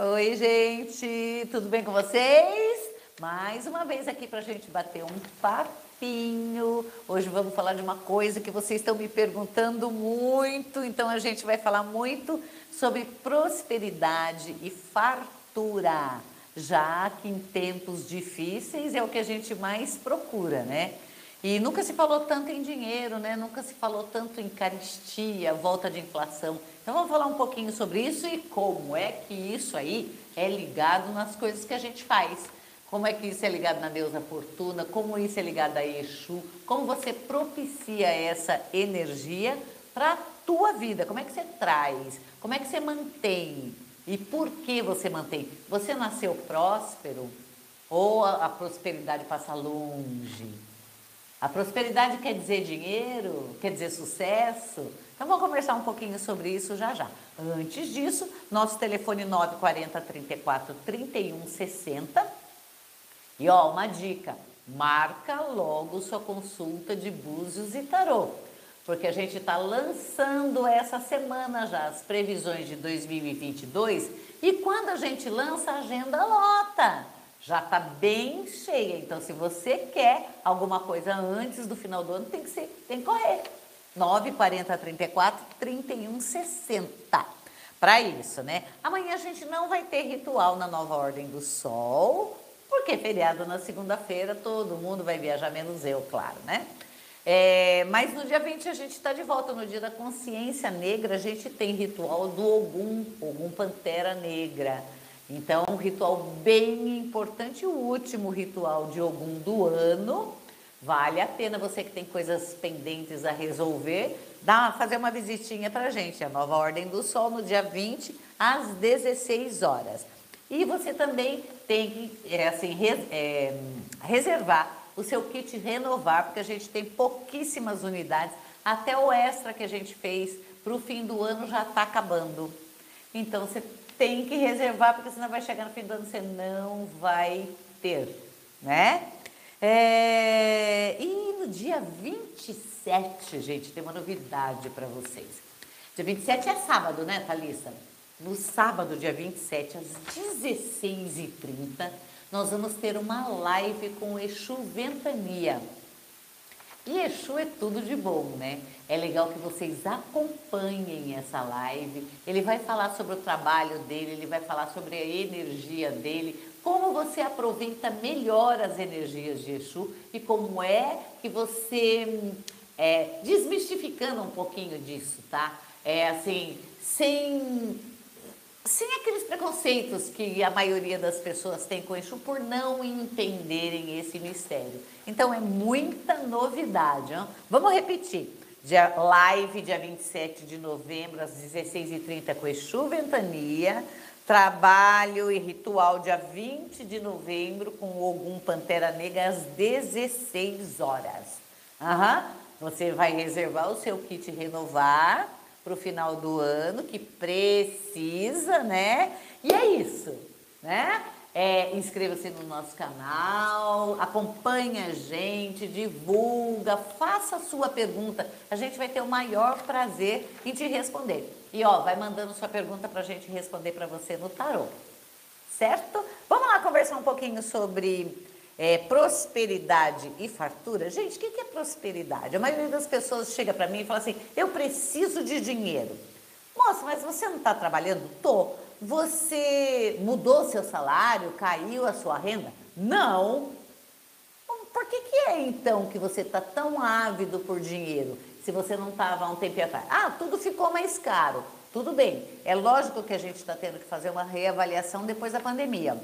Oi, gente, tudo bem com vocês? Mais uma vez aqui para a gente bater um papinho. Hoje vamos falar de uma coisa que vocês estão me perguntando muito, então a gente vai falar muito sobre prosperidade e fartura, já que em tempos difíceis é o que a gente mais procura, né? E nunca se falou tanto em dinheiro, né? Nunca se falou tanto em caristia, volta de inflação. Então vamos falar um pouquinho sobre isso e como é que isso aí é ligado nas coisas que a gente faz. Como é que isso é ligado na deusa fortuna, como isso é ligado a Exu, como você propicia essa energia para a tua vida, como é que você traz, como é que você mantém e por que você mantém. Você nasceu próspero ou a, a prosperidade passa longe? A prosperidade quer dizer dinheiro, quer dizer sucesso. Então vamos conversar um pouquinho sobre isso já já. Antes disso, nosso telefone 940 34 31 60. E ó, uma dica, marca logo sua consulta de búzios e tarô, porque a gente está lançando essa semana já as previsões de 2022 e quando a gente lança a agenda lota já está bem cheia. Então, se você quer alguma coisa antes do final do ano, tem que, ser, tem que correr. 9 40 34 31 60. Para isso, né? Amanhã a gente não vai ter ritual na nova ordem do sol, porque feriado na segunda-feira, todo mundo vai viajar, menos eu, claro, né? É, mas no dia 20 a gente está de volta, no dia da consciência negra, a gente tem ritual do Ogum, Ogum Pantera Negra. Então, um ritual bem importante, o último ritual de Ogum do ano. Vale a pena você que tem coisas pendentes a resolver, dá, fazer uma visitinha para a gente, a Nova Ordem do Sol, no dia 20, às 16 horas. E você também tem que é, assim, é, reservar o seu kit renovar, porque a gente tem pouquíssimas unidades, até o extra que a gente fez para o fim do ano já está acabando. Então você tem que reservar, porque senão vai chegar no fim do ano você não vai ter, né? É, e no dia 27, gente, tem uma novidade para vocês. Dia 27 é sábado, né, Thalissa? No sábado, dia 27, às 16h30, nós vamos ter uma live com o Exu Ventania. E Exu é tudo de bom, né? É legal que vocês acompanhem essa live. Ele vai falar sobre o trabalho dele, ele vai falar sobre a energia dele, como você aproveita melhor as energias de Exu e como é que você, é, desmistificando um pouquinho disso, tá? É assim, sem sem aqueles preconceitos que a maioria das pessoas tem com Exu por não entenderem esse mistério. Então é muita novidade. Hein? Vamos repetir. Dia, live dia 27 de novembro, às 16h30 com Exu Ventania. Trabalho e ritual dia 20 de novembro com Ogum Pantera Negra às 16 horas. Uhum. Você vai reservar o seu kit renovar para o final do ano, que precisa, né? E é isso, né? É, Inscreva-se no nosso canal, acompanhe a gente, divulga, faça a sua pergunta. A gente vai ter o maior prazer em te responder. E ó, vai mandando sua pergunta para a gente responder para você no tarô. Certo? Vamos lá conversar um pouquinho sobre é, prosperidade e fartura. Gente, o que é prosperidade? A maioria das pessoas chega para mim e fala assim: eu preciso de dinheiro. Moça, mas você não está trabalhando? Tô. Você mudou seu salário? Caiu a sua renda? Não. Por que, que é então que você está tão ávido por dinheiro? Se você não estava há um tempo atrás. Ah, tudo ficou mais caro. Tudo bem. É lógico que a gente está tendo que fazer uma reavaliação depois da pandemia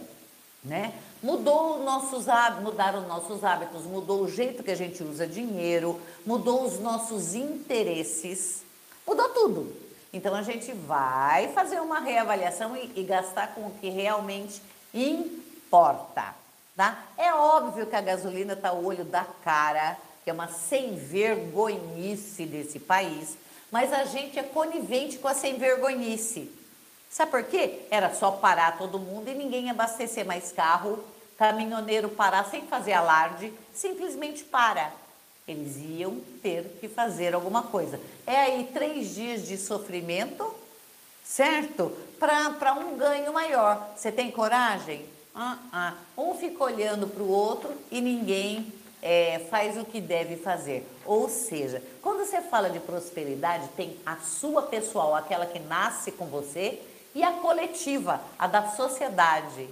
né? Mudou nossos hábitos, mudaram nossos hábitos, mudou o jeito que a gente usa dinheiro, mudou os nossos interesses, mudou tudo. Então a gente vai fazer uma reavaliação e, e gastar com o que realmente importa, tá? É óbvio que a gasolina está o olho da cara, que é uma sem vergonhice desse país, mas a gente é conivente com a sem vergonhice. Sabe por quê? Era só parar todo mundo e ninguém abastecer mais carro, caminhoneiro parar sem fazer alarde, simplesmente para. Eles iam ter que fazer alguma coisa. É aí três dias de sofrimento certo? Para um ganho maior. Você tem coragem? Ah, ah. Um fica olhando para o outro e ninguém é, faz o que deve fazer. Ou seja, quando você fala de prosperidade, tem a sua pessoal, aquela que nasce com você, e a coletiva, a da sociedade.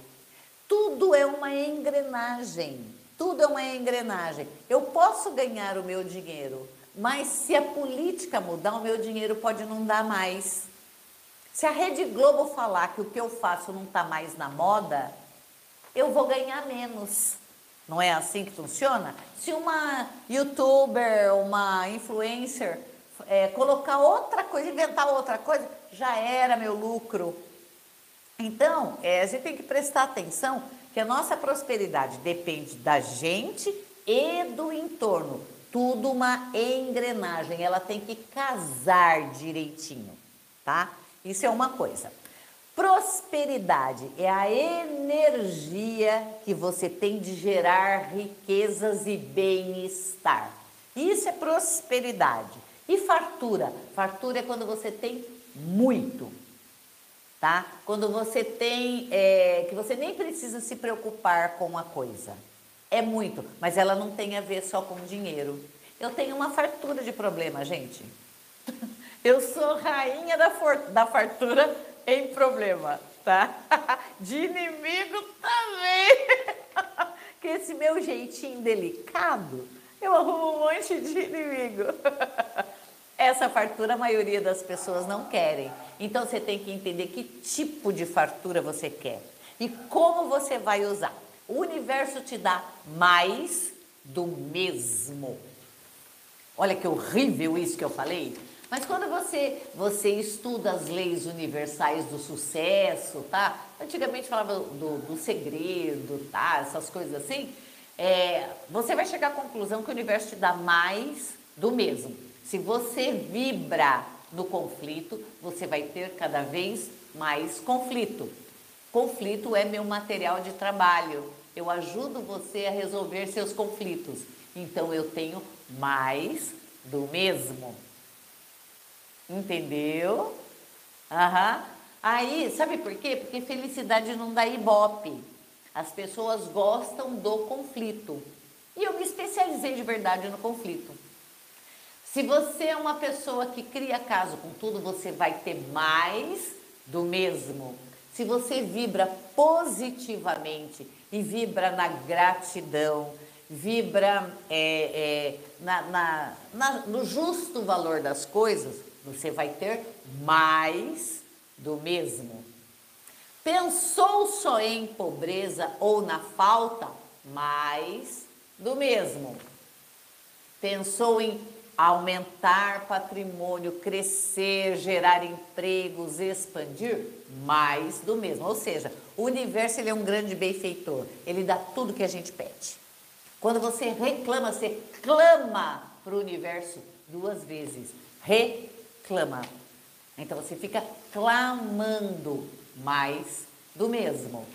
Tudo é uma engrenagem. Tudo é uma engrenagem. Eu posso ganhar o meu dinheiro, mas se a política mudar, o meu dinheiro pode não dar mais. Se a Rede Globo falar que o que eu faço não está mais na moda, eu vou ganhar menos. Não é assim que funciona? Se uma youtuber, uma influencer é, colocar outra coisa, inventar outra coisa, já era meu lucro. Então, é, a gente tem que prestar atenção que a nossa prosperidade depende da gente e do entorno. Tudo uma engrenagem, ela tem que casar direitinho, tá? Isso é uma coisa. Prosperidade é a energia que você tem de gerar riquezas e bem-estar. Isso é prosperidade. E fartura? Fartura é quando você tem muito, tá? Quando você tem, é, que você nem precisa se preocupar com uma coisa. É muito, mas ela não tem a ver só com dinheiro. Eu tenho uma fartura de problema, gente. Eu sou rainha da, for, da fartura em problema, tá? De inimigo também. Que esse meu jeitinho delicado, eu arrumo um monte de inimigo. Essa fartura a maioria das pessoas não querem. Então você tem que entender que tipo de fartura você quer e como você vai usar. O universo te dá mais do mesmo. Olha que horrível isso que eu falei. Mas quando você, você estuda as leis universais do sucesso, tá? Antigamente falava do, do segredo, tá? Essas coisas assim. É, você vai chegar à conclusão que o universo te dá mais do mesmo. Se você vibra no conflito, você vai ter cada vez mais conflito. Conflito é meu material de trabalho. Eu ajudo você a resolver seus conflitos. Então eu tenho mais do mesmo. Entendeu? Aham. Aí, sabe por quê? Porque felicidade não dá ibope. As pessoas gostam do conflito. E eu me especializei de verdade no conflito. Se você é uma pessoa que cria caso com tudo, você vai ter mais do mesmo. Se você vibra positivamente e vibra na gratidão, vibra é, é, na, na, na, no justo valor das coisas, você vai ter mais do mesmo. Pensou só em pobreza ou na falta? Mais do mesmo. Pensou em aumentar patrimônio, crescer, gerar empregos, expandir? Mais do mesmo. Ou seja, o universo ele é um grande benfeitor. Ele dá tudo que a gente pede. Quando você reclama, você clama para o universo duas vezes. Re clama. Então você fica clamando mais do mesmo.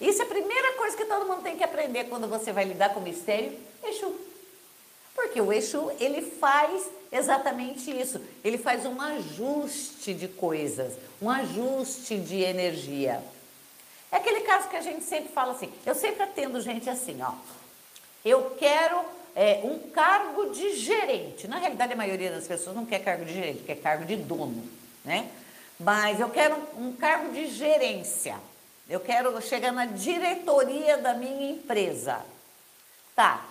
Isso é a primeira coisa que todo mundo tem que aprender quando você vai lidar com o mistério Exu. Porque o Exu, ele faz exatamente isso. Ele faz um ajuste de coisas, um ajuste de energia. É aquele caso que a gente sempre fala assim. Eu sempre atendo gente assim, ó. Eu quero é, um cargo de gerente. Na realidade, a maioria das pessoas não quer cargo de gerente, quer cargo de dono, né? Mas eu quero um, um cargo de gerência. Eu quero chegar na diretoria da minha empresa. Tá,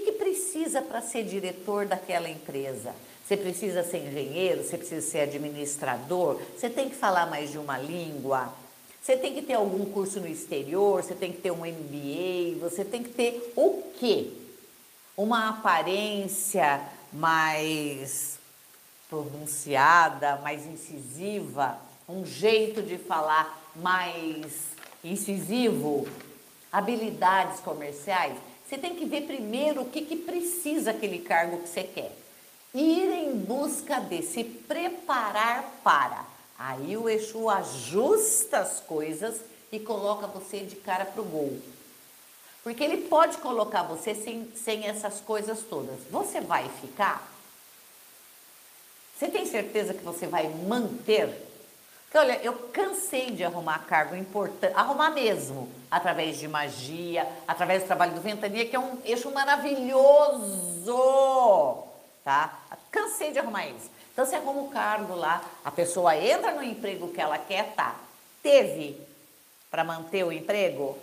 que, que precisa para ser diretor daquela empresa? Você precisa ser engenheiro, você precisa ser administrador, você tem que falar mais de uma língua, você tem que ter algum curso no exterior, você tem que ter um MBA, você tem que ter o quê? uma aparência mais pronunciada, mais incisiva, um jeito de falar mais incisivo, habilidades comerciais. Você tem que ver primeiro o que, que precisa aquele cargo que você quer. Ir em busca de se preparar para. Aí o Exu ajusta as coisas e coloca você de cara para o gol. Porque ele pode colocar você sem, sem essas coisas todas. Você vai ficar? Você tem certeza que você vai manter? Porque olha, eu cansei de arrumar cargo importante, arrumar mesmo, através de magia, através do trabalho do Ventania, que é um eixo maravilhoso, tá? Cansei de arrumar isso. Então você arruma o cargo lá, a pessoa entra no emprego que ela quer, tá? Teve para manter o emprego?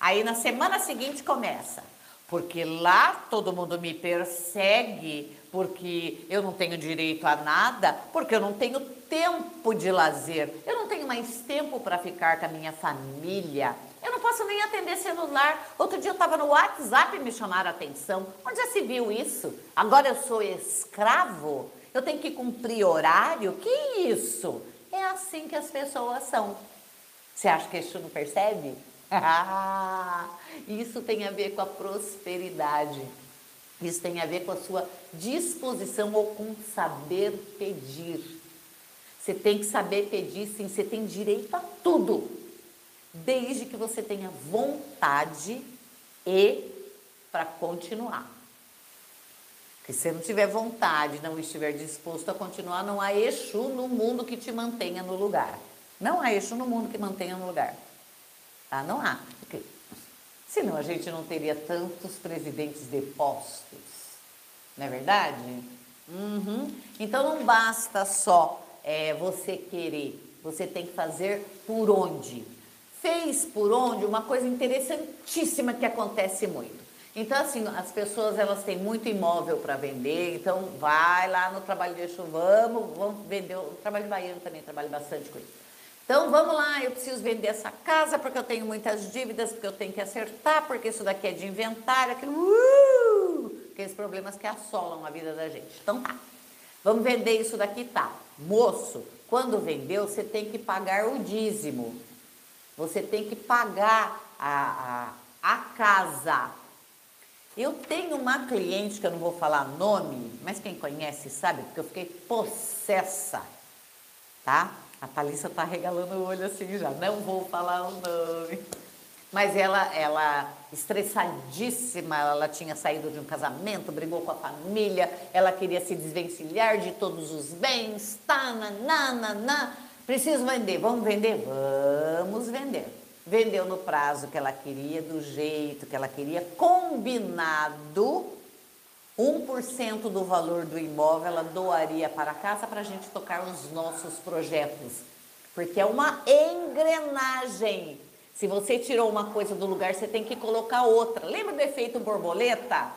Aí na semana seguinte começa porque lá todo mundo me persegue, porque eu não tenho direito a nada, porque eu não tenho tempo de lazer, eu não tenho mais tempo para ficar com a minha família, eu não posso nem atender celular. Outro dia eu estava no WhatsApp e me chamaram a atenção. Onde já se viu isso? Agora eu sou escravo? Eu tenho que cumprir horário? Que isso? É assim que as pessoas são. Você acha que isso não percebe? Isso tem a ver com a prosperidade. Isso tem a ver com a sua disposição ou com saber pedir. Você tem que saber pedir, sim, você tem direito a tudo, desde que você tenha vontade e para continuar. Porque se você não tiver vontade, não estiver disposto a continuar, não há eixo no mundo que te mantenha no lugar. Não há eixo no mundo que mantenha no lugar. Tá? Não há. Senão a gente não teria tantos presidentes depostos. Não é verdade? Uhum. Então não basta só é, você querer, você tem que fazer por onde. Fez por onde uma coisa interessantíssima que acontece muito. Então, assim, as pessoas elas têm muito imóvel para vender, então vai lá no trabalho de Exu, vamos, vamos vender. O trabalho de baiano também trabalha bastante com isso. Então vamos lá, eu preciso vender essa casa porque eu tenho muitas dívidas, porque eu tenho que acertar, porque isso daqui é de inventário, aquilo, uh, aqueles problemas que assolam a vida da gente. Então tá, vamos vender isso daqui, tá. Moço, quando vendeu, você tem que pagar o dízimo, você tem que pagar a, a, a casa. Eu tenho uma cliente que eu não vou falar nome, mas quem conhece sabe, porque eu fiquei possessa, tá? A Thalissa tá regalando o olho assim já, não vou falar o nome. Mas ela, ela estressadíssima, ela tinha saído de um casamento, brigou com a família, ela queria se desvencilhar de todos os bens, tá, nananana. Preciso vender, vamos vender? Vamos vender. Vendeu no prazo que ela queria, do jeito que ela queria, combinado 1% do valor do imóvel ela doaria para a casa para a gente tocar os nossos projetos. Porque é uma engrenagem. Se você tirou uma coisa do lugar, você tem que colocar outra. Lembra do efeito borboleta?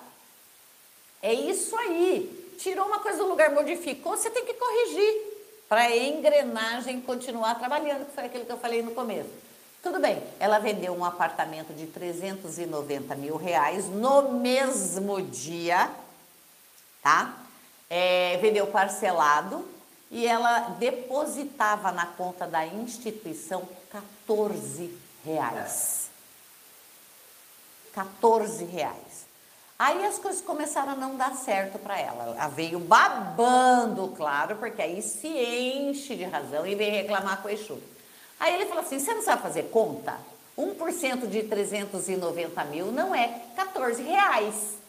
É isso aí. Tirou uma coisa do lugar, modificou, você tem que corrigir para a engrenagem continuar trabalhando, que foi aquilo que eu falei no começo. Tudo bem, ela vendeu um apartamento de 390 mil reais no mesmo dia tá? É, vendeu parcelado e ela depositava na conta da instituição 14 reais. 14 reais. Aí as coisas começaram a não dar certo para ela. Ela veio babando, claro, porque aí se enche de razão e vem reclamar com o Exu. Aí ele falou assim: você não sabe fazer conta? 1% de 390 mil não é 14 reais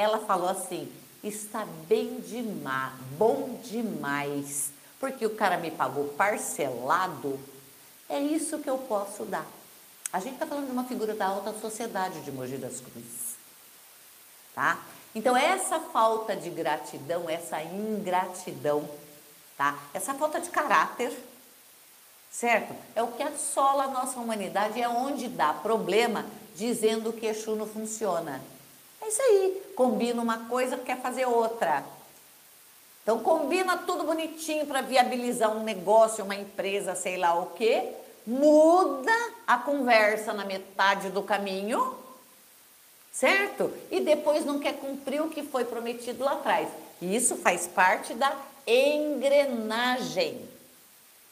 ela falou assim: está bem demais, bom demais, porque o cara me pagou parcelado, é isso que eu posso dar. A gente está falando de uma figura da alta sociedade de Mogi das Cruzes, tá? Então essa falta de gratidão, essa ingratidão, tá? Essa falta de caráter, certo? É o que assola a nossa humanidade, é onde dá problema, dizendo que Exu não funciona. Isso aí. Combina uma coisa, quer fazer outra. Então combina tudo bonitinho para viabilizar um negócio, uma empresa, sei lá o quê. Muda a conversa na metade do caminho, certo? E depois não quer cumprir o que foi prometido lá atrás. E isso faz parte da engrenagem,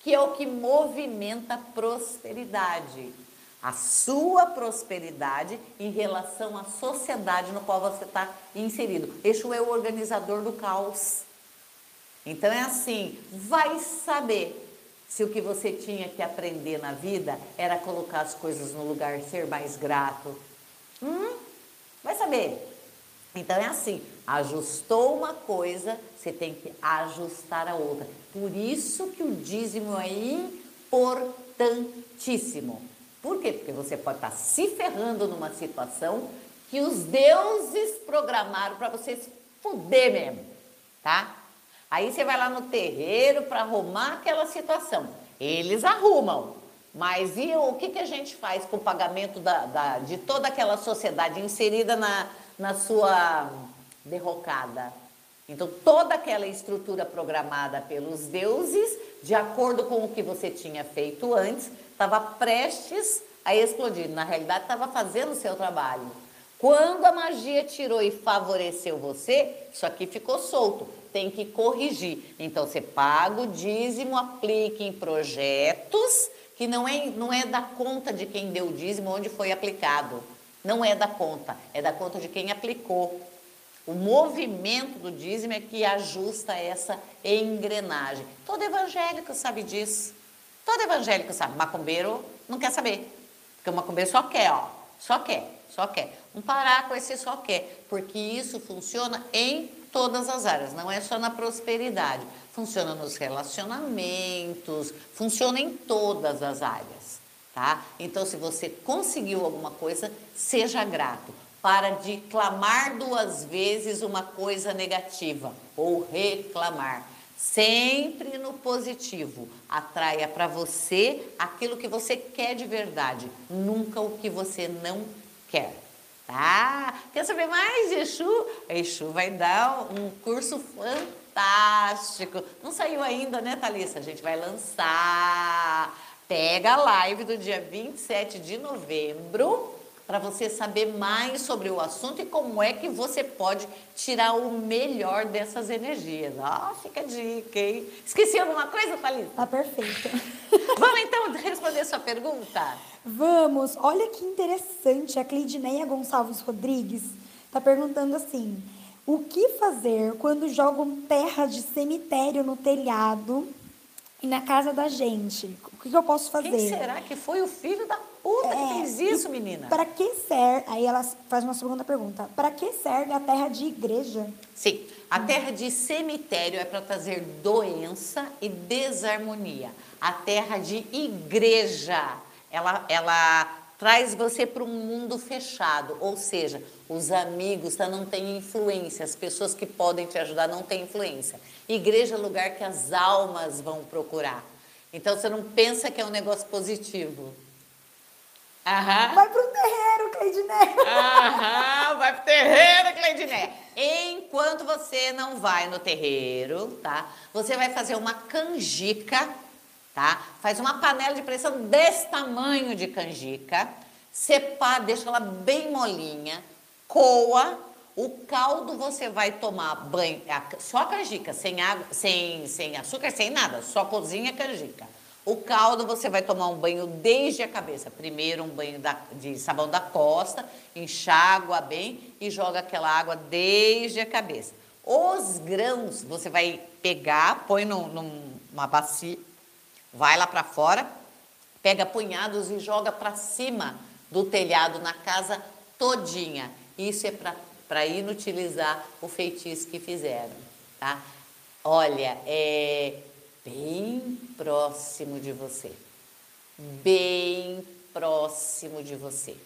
que é o que movimenta a prosperidade a sua prosperidade em relação à sociedade no qual você está inserido. Exu é o organizador do caos. Então é assim, vai saber se o que você tinha que aprender na vida era colocar as coisas no lugar, ser mais grato. Hum? Vai saber. Então é assim, ajustou uma coisa, você tem que ajustar a outra. Por isso que o dízimo é importantíssimo. Por quê? Porque você pode estar se ferrando numa situação que os deuses programaram para você se fuder mesmo, tá? Aí você vai lá no terreiro para arrumar aquela situação. Eles arrumam. Mas e o que, que a gente faz com o pagamento da, da, de toda aquela sociedade inserida na, na sua derrocada? Então, toda aquela estrutura programada pelos deuses, de acordo com o que você tinha feito antes, estava prestes a explodir. Na realidade, estava fazendo o seu trabalho. Quando a magia tirou e favoreceu você, isso aqui ficou solto. Tem que corrigir. Então, você paga o dízimo, aplique em projetos que não é, não é da conta de quem deu o dízimo onde foi aplicado. Não é da conta, é da conta de quem aplicou. O movimento do dízimo é que ajusta essa engrenagem. Todo evangélico sabe disso. Todo evangélico sabe. Macumbeiro não quer saber. Porque o macumbeiro só quer, ó. Só quer, só quer. Não parar com esse só quer. Porque isso funciona em todas as áreas, não é só na prosperidade funciona nos relacionamentos, funciona em todas as áreas, tá? Então, se você conseguiu alguma coisa, seja grato. Para de clamar duas vezes uma coisa negativa ou reclamar. Sempre no positivo. Atraia para você aquilo que você quer de verdade, nunca o que você não quer. Tá? Quer saber mais de Exu? Exu vai dar um curso fantástico. Não saiu ainda, né, Thalissa? A gente vai lançar. Pega a live do dia 27 de novembro para você saber mais sobre o assunto e como é que você pode tirar o melhor dessas energias. Ah, fica a dica, hein? Esqueci alguma coisa, Thalita? Tá perfeito. Vamos então responder sua pergunta? Vamos. Olha que interessante. A Cleidineia Gonçalves Rodrigues está perguntando assim: o que fazer quando jogam terra de cemitério no telhado e na casa da gente? O que, eu posso fazer? Quem será que foi o filho da puta é, que fez isso, menina? Para que serve? Aí ela faz uma segunda pergunta. Para que serve a terra de igreja? Sim, a terra de cemitério é para trazer doença e desarmonia. A terra de igreja, ela, ela traz você para um mundo fechado, ou seja, os amigos tá, não têm influência, as pessoas que podem te ajudar não têm influência. Igreja é lugar que as almas vão procurar. Então você não pensa que é um negócio positivo. Aham. Vai pro terreiro, Cleidiné. Aham, vai pro terreiro, Cleidiné. Enquanto você não vai no terreiro, tá? Você vai fazer uma canjica tá? Faz uma panela de pressão desse tamanho de canjica, separa, deixa ela bem molinha, coa, o caldo você vai tomar banho, só canjica, sem água, sem, sem açúcar, sem nada, só cozinha canjica. O caldo você vai tomar um banho desde a cabeça. Primeiro um banho da, de sabão da costa, enxágua bem e joga aquela água desde a cabeça. Os grãos você vai pegar, põe no, numa bacia, vai lá para fora, pega punhados e joga para cima do telhado na casa todinha. Isso é para inutilizar o feitiço que fizeram, tá? Olha, é bem próximo de você. Bem próximo de você,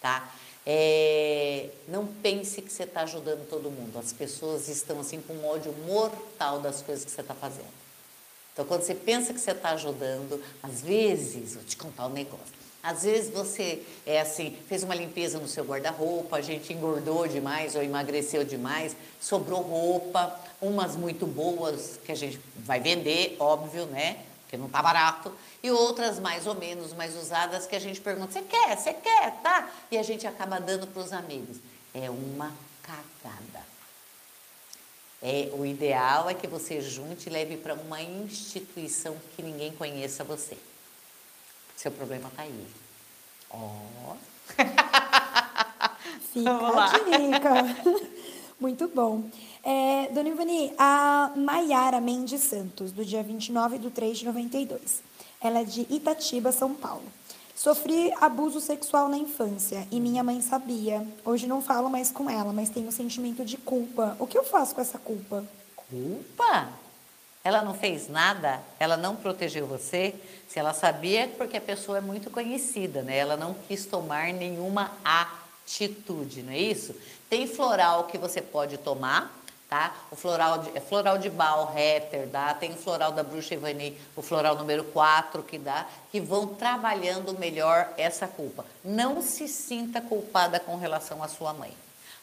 tá? É, não pense que você está ajudando todo mundo. As pessoas estão assim com um ódio mortal das coisas que você está fazendo. Então, quando você pensa que você está ajudando, às vezes, vou te contar um negócio. Às vezes você é assim, fez uma limpeza no seu guarda-roupa, a gente engordou demais ou emagreceu demais, sobrou roupa, umas muito boas que a gente vai vender, óbvio, né? Porque não tá barato, e outras mais ou menos mais usadas que a gente pergunta: "Você quer? Você quer?", tá? E a gente acaba dando para os amigos. É uma cagada. É, o ideal é que você junte e leve para uma instituição que ninguém conheça você. Seu problema está aí. Ó. Oh. Fica a dica. Muito bom. É, Dona Ivani, a Maiara Mendes Santos, do dia 29 de 3 de 92. Ela é de Itatiba, São Paulo. Sofri abuso sexual na infância e minha mãe sabia. Hoje não falo mais com ela, mas tenho um sentimento de culpa. O que eu faço com essa culpa? Culpa? Ela não fez nada? Ela não protegeu você? Se ela sabia, é porque a pessoa é muito conhecida, né? Ela não quis tomar nenhuma atitude, não é isso? Tem floral que você pode tomar, tá? O floral de, é floral de Baal, Heter, dá. Tem o floral da Bruxa Ivani, o floral número 4 que dá, que vão trabalhando melhor essa culpa. Não se sinta culpada com relação à sua mãe.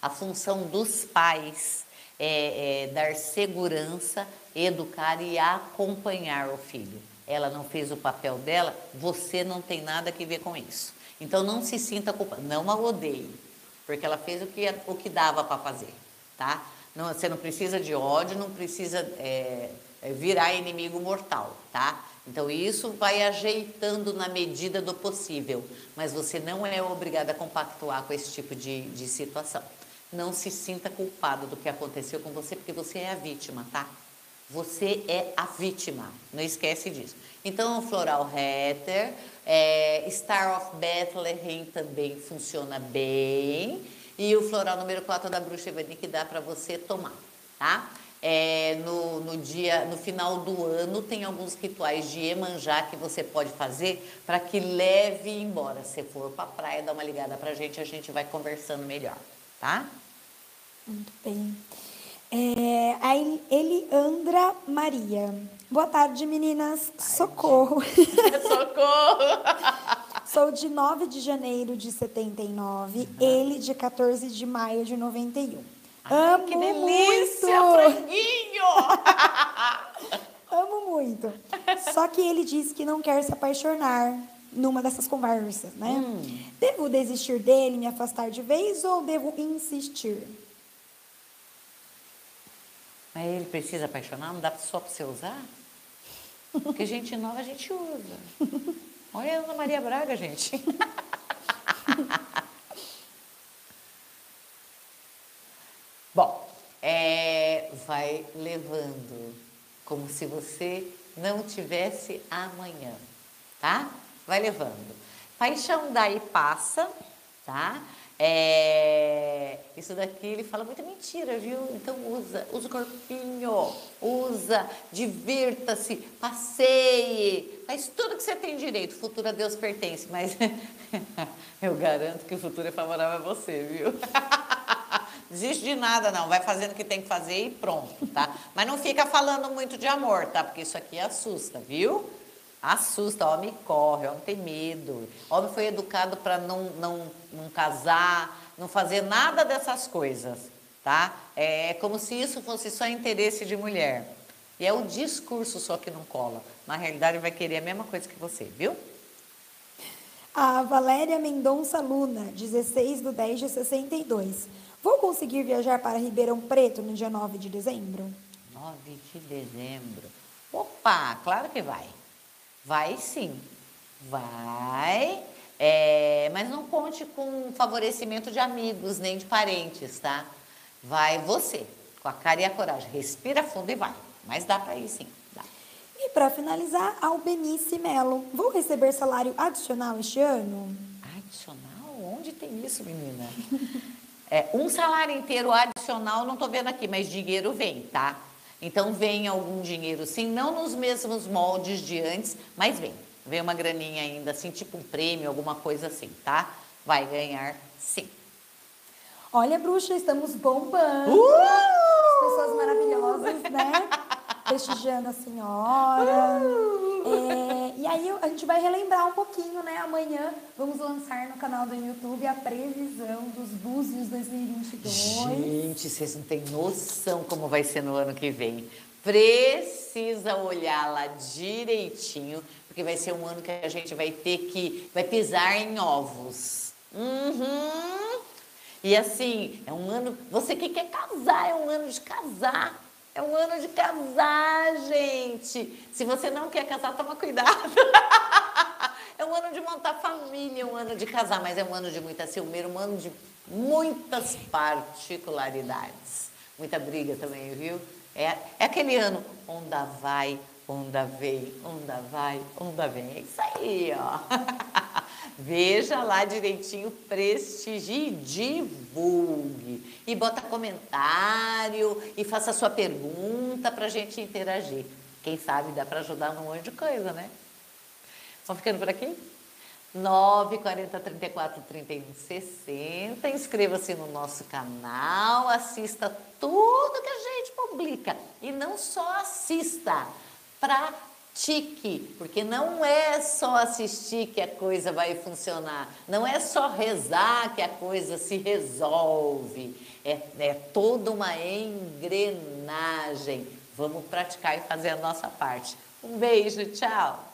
A função dos pais é, é dar segurança, educar e acompanhar o filho. Ela não fez o papel dela, você não tem nada que ver com isso. Então não se sinta culpada, não a odeie, porque ela fez o que, o que dava para fazer, tá? Não, você não precisa de ódio, não precisa é, é, virar inimigo mortal, tá? Então isso vai ajeitando na medida do possível, mas você não é obrigada a compactuar com esse tipo de, de situação. Não se sinta culpado do que aconteceu com você, porque você é a vítima, tá? Você é a vítima, não esquece disso. Então, o Floral Hatter, é, Star of Bethlehem também funciona bem. E o floral número 4 da bruxa Evani que dá para você tomar, tá? É, no, no, dia, no final do ano tem alguns rituais de Emanjá que você pode fazer para que leve embora. Se for para a praia, dá uma ligada para a gente, a gente vai conversando melhor, tá? Muito bem. É, a Eliandra Maria. Boa tarde, meninas. Socorro. Socorro. Sou de 9 de janeiro de 79, uhum. ele de 14 de maio de 91. Ai, Amo que delícia, franguinho! Amo muito. Só que ele disse que não quer se apaixonar numa dessas conversas, né? Hum. Devo desistir dele, me afastar de vez ou devo insistir? Mas ele precisa apaixonar? Não dá só para você usar? Porque gente nova a gente usa. Olha a Ana Maria Braga, gente. Bom, é, vai levando como se você não tivesse amanhã, tá? Vai levando. Paixão daí passa, tá? É, isso daqui ele fala muita mentira, viu? Então usa, usa o corpinho, usa, divirta-se, passeie, faz tudo que você tem direito. O futuro a Deus pertence, mas eu garanto que o futuro é favorável a você, viu? Desiste de nada, não. Vai fazendo o que tem que fazer e pronto, tá? Mas não fica falando muito de amor, tá? Porque isso aqui assusta, viu? Assusta, homem corre, homem tem medo. Homem foi educado para não, não, não casar, não fazer nada dessas coisas, tá? É como se isso fosse só interesse de mulher. E é o discurso só que não cola. Na realidade, vai querer a mesma coisa que você, viu? A Valéria Mendonça Luna, 16 de 10 de 62. Vou conseguir viajar para Ribeirão Preto no dia 9 de dezembro? 9 de dezembro. Opa, claro que vai. Vai sim, vai, é, mas não conte com favorecimento de amigos nem de parentes, tá? Vai você, com a cara e a coragem. Respira fundo e vai. Mas dá para ir sim. Dá. E para finalizar, Albenice Melo. Vou receber salário adicional este ano? Adicional? Onde tem isso, menina? é, um salário inteiro adicional, não estou vendo aqui, mas dinheiro vem, tá? Então vem algum dinheiro sim, não nos mesmos moldes de antes, mas vem. Vem uma graninha ainda assim, tipo um prêmio, alguma coisa assim, tá? Vai ganhar sim. Olha, bruxa, estamos bombando. Uh! Pessoas maravilhosas, né? Prestigiando a senhora. Uh! É e aí a gente vai relembrar um pouquinho, né? Amanhã vamos lançar no canal do YouTube a previsão dos Búzios 2022. Gente, vocês não têm noção como vai ser no ano que vem. Precisa olhar lá direitinho, porque vai ser um ano que a gente vai ter que vai pisar em ovos. Uhum. E assim, é um ano. Você que quer casar, é um ano de casar. É um ano de casar, gente. Se você não quer casar, toma cuidado. é um ano de montar família, um ano de casar, mas é um ano de muita ciúmeira, um ano de muitas particularidades. Muita briga também, viu? É, é aquele ano, onda vai, onda vem, onda vai, onda vem. É isso aí, ó. Veja lá direitinho, prestigie, divulgue. E bota comentário e faça sua pergunta para a gente interagir. Quem sabe dá para ajudar num monte de coisa, né? Vamos ficando por aqui? 9 40 34 31 60. Inscreva-se no nosso canal, assista tudo que a gente publica. E não só assista, pratique, porque não é só assistir que a coisa vai funcionar, não é só rezar que a coisa se resolve. É, é toda uma engrenagem. Vamos praticar e fazer a nossa parte. Um beijo, tchau!